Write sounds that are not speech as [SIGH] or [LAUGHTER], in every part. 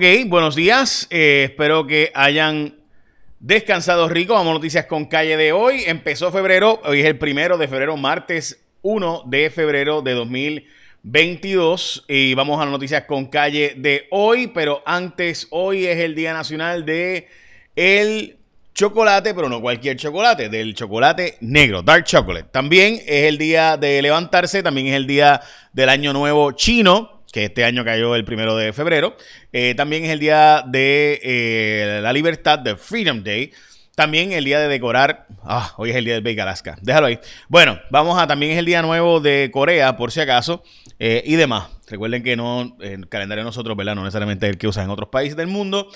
Ok, buenos días. Eh, espero que hayan descansado rico. Vamos a noticias con calle de hoy. Empezó febrero, hoy es el primero de febrero, martes 1 de febrero de 2022. Y vamos a noticias con calle de hoy. Pero antes, hoy es el Día Nacional de el chocolate, pero no cualquier chocolate, del chocolate negro, dark chocolate. También es el día de levantarse, también es el día del año nuevo chino que este año cayó el primero de febrero. Eh, también es el día de eh, la libertad, de Freedom Day. También el día de decorar. Ah, hoy es el día del Bake Alaska. Déjalo ahí. Bueno, vamos a. También es el día nuevo de Corea, por si acaso. Eh, y demás. Recuerden que no, el calendario de nosotros, ¿verdad? No necesariamente el que usan en otros países del mundo.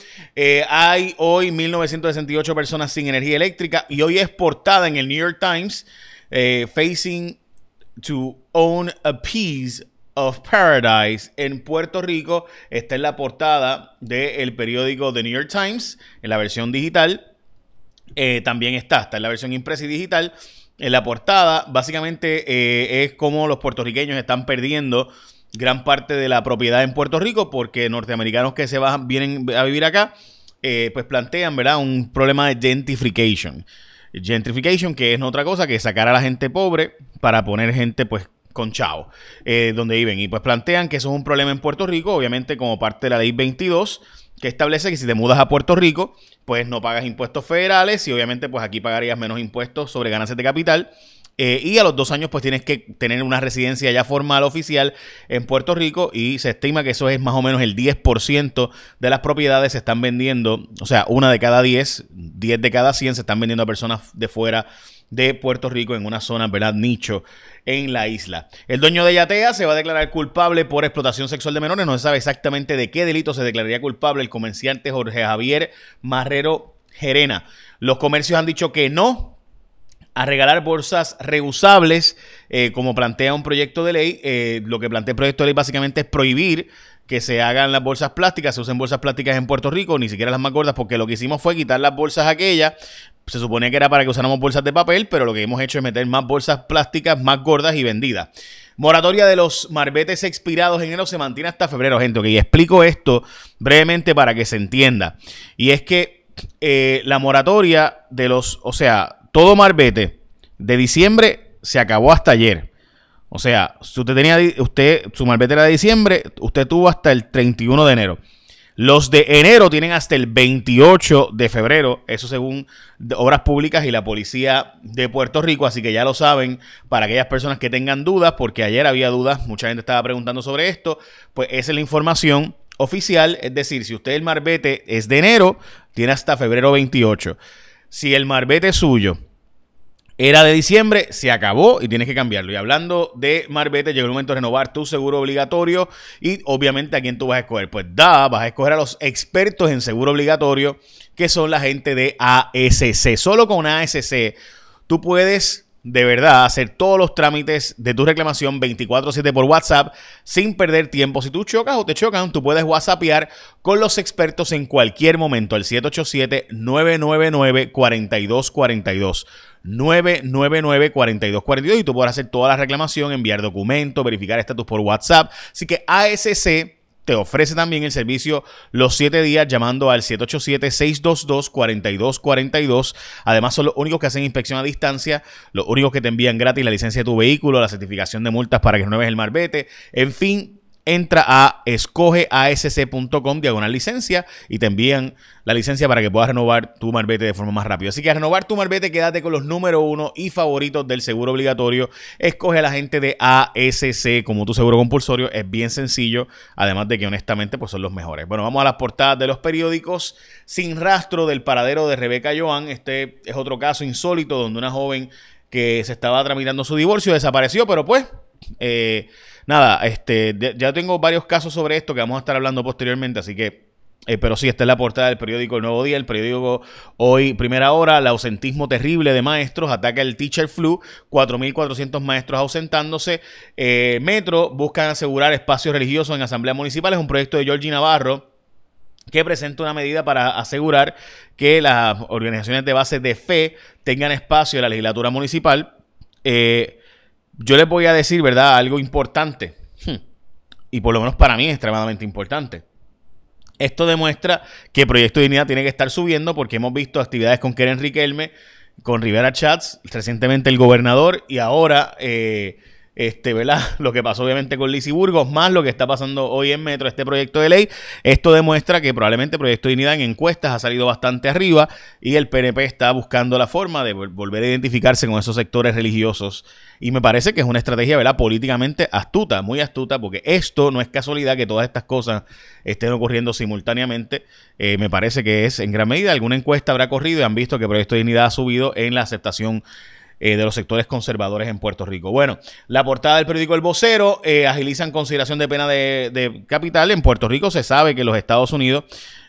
hay hoy 1968 personas sin energía eléctrica. Y hoy es portada en el New York Times. facing to own a piece of Paradise en Puerto Rico. Está en la portada del periódico The New York Times, en la versión digital. Eh, también está, está en la versión impresa y digital. En la portada, básicamente eh, es como los puertorriqueños están perdiendo gran parte de la propiedad en Puerto Rico porque norteamericanos que se van, vienen a vivir acá, eh, pues plantean, ¿verdad? Un problema de gentrification. Gentrification, que es otra cosa que sacar a la gente pobre para poner gente, pues, con Chao, eh, donde viven. Y pues plantean que eso es un problema en Puerto Rico, obviamente como parte de la ley 22, que establece que si te mudas a Puerto Rico, pues no pagas impuestos federales y obviamente pues aquí pagarías menos impuestos sobre ganancias de capital. Eh, y a los dos años pues tienes que tener una residencia ya formal oficial en Puerto Rico y se estima que eso es más o menos el 10% de las propiedades se están vendiendo, o sea, una de cada 10, 10 de cada 100 se están vendiendo a personas de fuera de Puerto Rico en una zona, ¿verdad? Nicho en la isla. El dueño de Yatea se va a declarar culpable por explotación sexual de menores. No se sabe exactamente de qué delito se declararía culpable el comerciante Jorge Javier Marrero Gerena. Los comercios han dicho que no a regalar bolsas reusables, eh, como plantea un proyecto de ley. Eh, lo que plantea el proyecto de ley básicamente es prohibir que se hagan las bolsas plásticas, se usen bolsas plásticas en Puerto Rico, ni siquiera las más gordas, porque lo que hicimos fue quitar las bolsas aquellas. Se suponía que era para que usáramos bolsas de papel, pero lo que hemos hecho es meter más bolsas plásticas más gordas y vendidas. Moratoria de los marbetes expirados en enero se mantiene hasta febrero, gente. Y explico esto brevemente para que se entienda. Y es que eh, la moratoria de los, o sea, todo marbete de diciembre se acabó hasta ayer. O sea, si usted tenía, usted, su malvete era de diciembre, usted tuvo hasta el 31 de enero. Los de enero tienen hasta el 28 de febrero, eso según Obras Públicas y la Policía de Puerto Rico, así que ya lo saben para aquellas personas que tengan dudas, porque ayer había dudas, mucha gente estaba preguntando sobre esto, pues esa es la información oficial, es decir, si usted el marbete es de enero, tiene hasta febrero 28. Si el marbete es suyo era de diciembre, se acabó y tienes que cambiarlo. Y hablando de Marbete, llegó el momento de renovar tu seguro obligatorio y obviamente a quién tú vas a escoger. Pues da, vas a escoger a los expertos en seguro obligatorio, que son la gente de ASC. Solo con ASC tú puedes de verdad hacer todos los trámites de tu reclamación 24/7 por WhatsApp sin perder tiempo. Si tú chocas o te chocan, tú puedes WhatsAppear con los expertos en cualquier momento al 787-999-4242. 999-4242 y tú podrás hacer toda la reclamación, enviar documentos, verificar estatus por WhatsApp. Así que ASC te ofrece también el servicio los 7 días llamando al 787-622-4242. Además, son los únicos que hacen inspección a distancia, los únicos que te envían gratis la licencia de tu vehículo, la certificación de multas para que renueves el marbete. En fin, entra a escogeasc.com diagonal licencia y te envían la licencia para que puedas renovar tu marbete de forma más rápida. Así que a renovar tu marbete, quédate con los número uno y favoritos del seguro obligatorio. Escoge a la gente de ASC como tu seguro compulsorio. Es bien sencillo, además de que honestamente pues son los mejores. Bueno, vamos a las portadas de los periódicos. Sin rastro del paradero de Rebeca Joan. Este es otro caso insólito donde una joven que se estaba tramitando su divorcio desapareció, pero pues... Eh, nada, este, ya tengo varios casos sobre esto que vamos a estar hablando posteriormente, así que eh, pero sí, esta es la portada del periódico El Nuevo Día, el periódico hoy, primera hora, el ausentismo terrible de maestros, ataca el teacher flu, 4.400 maestros ausentándose. Eh, Metro buscan asegurar espacios religiosos en asambleas municipales, un proyecto de Georgie Navarro que presenta una medida para asegurar que las organizaciones de base de fe tengan espacio en la legislatura municipal. Yo les voy a decir, ¿verdad? Algo importante. Hmm. Y por lo menos para mí es extremadamente importante. Esto demuestra que Proyecto Dignidad tiene que estar subiendo porque hemos visto actividades con Keren Riquelme, con Rivera Chats, recientemente el gobernador y ahora... Eh, este, ¿verdad? [LAUGHS] Lo que pasó obviamente con Lizy Burgos, más lo que está pasando hoy en Metro, este proyecto de ley. Esto demuestra que probablemente el Proyecto Dignidad en encuestas ha salido bastante arriba y el PNP está buscando la forma de volver a identificarse con esos sectores religiosos. Y me parece que es una estrategia, ¿verdad? Políticamente astuta, muy astuta, porque esto no es casualidad que todas estas cosas estén ocurriendo simultáneamente. Eh, me parece que es en gran medida alguna encuesta habrá corrido y han visto que el Proyecto Dignidad ha subido en la aceptación eh, de los sectores conservadores en Puerto Rico. Bueno, la portada del periódico El Vocero eh, agilizan consideración de pena de, de capital. En Puerto Rico se sabe que los Estados Unidos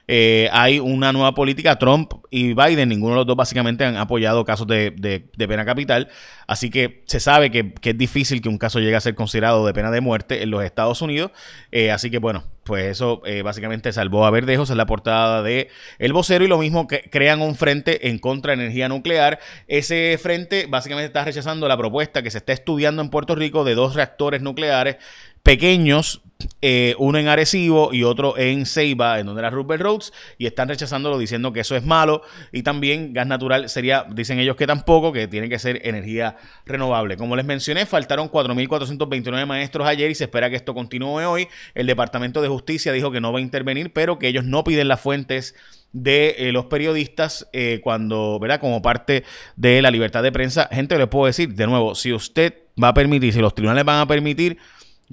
eh, hay una nueva política. Trump y Biden, ninguno de los dos básicamente han apoyado casos de, pena capital. Así que se sabe que, es difícil que un caso llegue a ser considerado de pena de muerte en los Estados Unidos. Eh, así que bueno, pues eso eh, básicamente salvó a Verdejos en la portada de El Vocero y lo mismo que crean un frente en contra de energía nuclear. Ese frente básicamente está rechazando la propuesta que se está estudiando en Puerto Rico de dos reactores nucleares pequeños, eh, uno en Arecibo y otro en Ceiba, en donde era Rupert Roads, y están rechazándolo diciendo que eso es malo y también gas natural sería, dicen ellos que tampoco, que tiene que ser energía renovable. Como les mencioné, faltaron 4.429 maestros ayer y se espera que esto continúe hoy. El Departamento de Justicia dijo que no va a intervenir, pero que ellos no piden las fuentes de eh, los periodistas eh, cuando, ¿verdad? Como parte de la libertad de prensa. Gente, les puedo decir, de nuevo, si usted va a permitir, si los tribunales van a permitir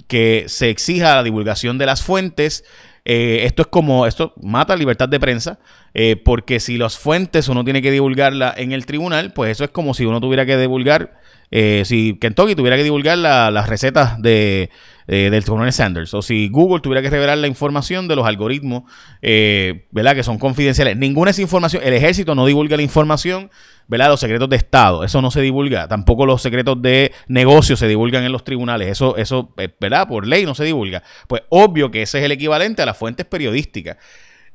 que se exija la divulgación de las fuentes. Eh, esto es como, esto mata libertad de prensa, eh, porque si las fuentes uno tiene que divulgarla en el tribunal, pues eso es como si uno tuviera que divulgar, eh, si Kentucky tuviera que divulgar las recetas de, del coronel Sanders, o si Google tuviera que revelar la información de los algoritmos, ¿verdad? Que son confidenciales. Ninguna es información, el ejército no divulga la información ¿verdad? Los secretos de Estado, eso no se divulga. Tampoco los secretos de negocio se divulgan en los tribunales. Eso, eso, eh, ¿verdad? Por ley no se divulga. Pues obvio que ese es el equivalente a las fuentes periodísticas.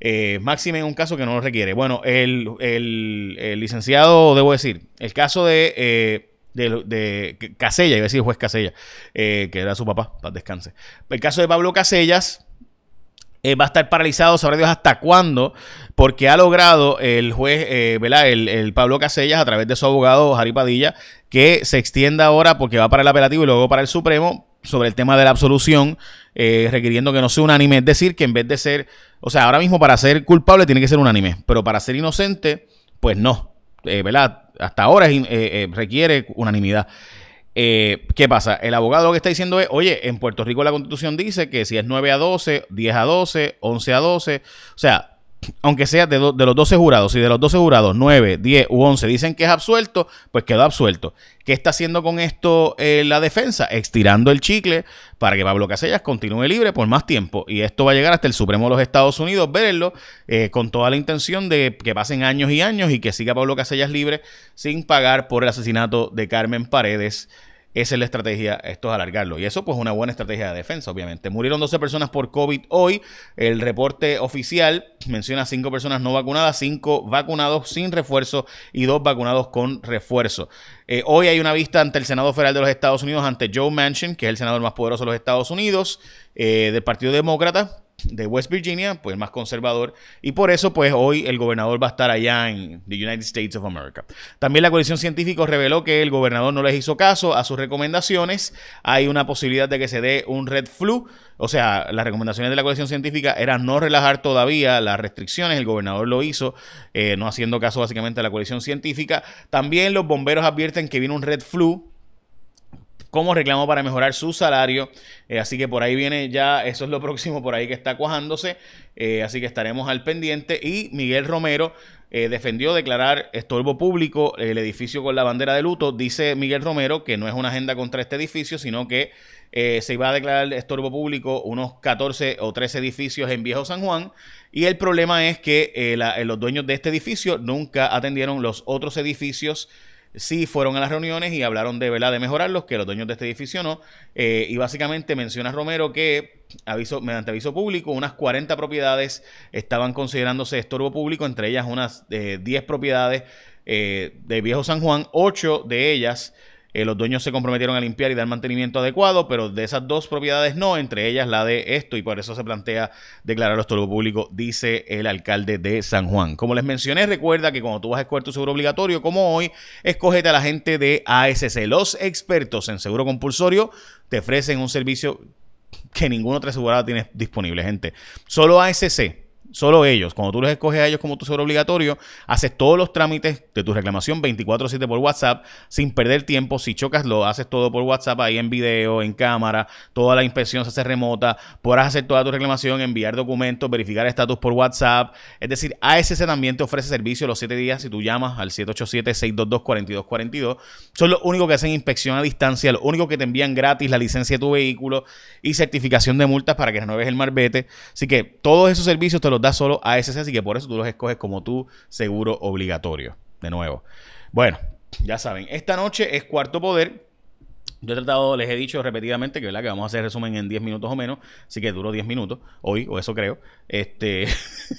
Eh, máxime en un caso que no lo requiere. Bueno, el, licenciado, debo decir, el caso de, eh, de, Casella, iba a decir juez Casella, eh, que era su papá, para descanse. El caso de Pablo Casellas, eh, va a estar paralizado, sabrá Dios hasta cuándo, porque ha logrado el juez, eh, ¿verdad? El, Pablo Casellas, a través de su abogado Jari Padilla, que se extienda ahora, porque va para el apelativo y luego para el Supremo, sobre el tema de la absolución, requiriendo que no sea unánime. Es decir, que en vez de ser, o sea, ahora mismo para ser culpable tiene que ser unánime, pero para ser inocente, pues no, ¿verdad? Hasta ahora requiere unanimidad. Eh, ¿Qué pasa? El abogado lo que está diciendo es, oye, en Puerto Rico la constitución dice que si es 9 a 12, 10 a 12, 11 a 12, o sea, aunque sea de, los 12 jurados, si de los 12 jurados 9, 10 u 11 dicen que es absuelto, pues quedó absuelto. ¿Qué está haciendo con esto eh, la defensa? Estirando el chicle para que Pablo Casellas continúe libre por más tiempo. Y esto va a llegar hasta el Supremo de los Estados Unidos, verlo, eh, con toda la intención de que pasen años y años y que siga Pablo Casellas libre sin pagar por el asesinato de Carmen Paredes esa es la estrategia, esto es alargarlo. Y eso pues una buena estrategia de defensa, obviamente. Murieron 12 personas por COVID hoy. El reporte oficial menciona 5 personas no vacunadas, 5 vacunados sin refuerzo y 2 vacunados con refuerzo. Eh, hoy hay una vista ante el Senado Federal de los Estados Unidos, ante Joe Manchin, que es el senador más poderoso de los Estados Unidos, eh, del Partido Demócrata de West Virginia, pues más conservador, y por eso pues hoy el gobernador va a estar allá en the United States of America. También la coalición científica reveló que el gobernador no les hizo caso a sus recomendaciones, hay una posibilidad de que se dé un red flu, o sea, las recomendaciones de la coalición científica eran no relajar todavía las restricciones, el gobernador lo hizo, eh, no haciendo caso básicamente a la coalición científica. También los bomberos advierten que viene un red flu, como reclamo para mejorar su salario. Eh, así que por ahí viene ya, eso es lo próximo por ahí que está cuajándose. Eh, así que estaremos al pendiente. Y Miguel Romero eh, defendió declarar estorbo público el edificio con la bandera de luto. Dice Miguel Romero que no es una agenda contra este edificio, sino que se iba a declarar estorbo público unos 14 o 13 edificios en Viejo San Juan. Y el problema es que los dueños de este edificio nunca atendieron los otros edificios sí fueron a las reuniones y hablaron de, ¿verdad? de mejorarlos, que los dueños de este edificio no. Eh, y básicamente menciona Romero que aviso, mediante aviso público, unas 40 propiedades estaban considerándose estorbo público, entre ellas unas 10 eh, propiedades eh, de Viejo San Juan, 8 de ellas eh, los dueños se comprometieron a limpiar y dar mantenimiento adecuado, pero de esas dos propiedades no, entre ellas la de esto, y por eso se plantea declararlo esto público, dice el alcalde de San Juan. Como les mencioné, recuerda que cuando tú vas a escoger tu seguro obligatorio, como hoy, escógete a la gente de ASC. Los expertos en seguro compulsorio te ofrecen un servicio que ninguna otra aseguradora tiene disponible, gente. Solo ASC Solo ellos. Cuando tú los escoges a ellos como tu seguro obligatorio, haces todos los trámites de tu reclamación 24/7 por WhatsApp sin perder tiempo. Si chocas, lo haces todo por WhatsApp, ahí en video, en cámara. Toda la inspección se hace remota. Podrás hacer toda tu reclamación, enviar documentos, verificar estatus por WhatsApp. Es decir, ASC también te ofrece servicio los 7 días si tú llamas al 787-622-4242. Son los únicos que hacen inspección a distancia, los únicos que te envían gratis la licencia de tu vehículo y certificación de multas para que renueves el marbete. Así que todos esos servicios te los da solo ASC, así que por eso tú los escoges como tu seguro obligatorio. De nuevo. Bueno, ya saben, esta noche es cuarto poder. Yo he tratado, les he dicho repetidamente que, ¿verdad? que vamos a hacer resumen en 10 minutos o menos, así que duro 10 minutos hoy, o eso creo. Este,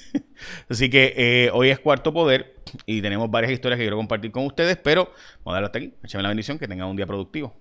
[LAUGHS] así que eh, hoy es cuarto poder y tenemos varias historias que quiero compartir con ustedes, pero vamos a darle hasta aquí. Échame la bendición, que tengan un día productivo.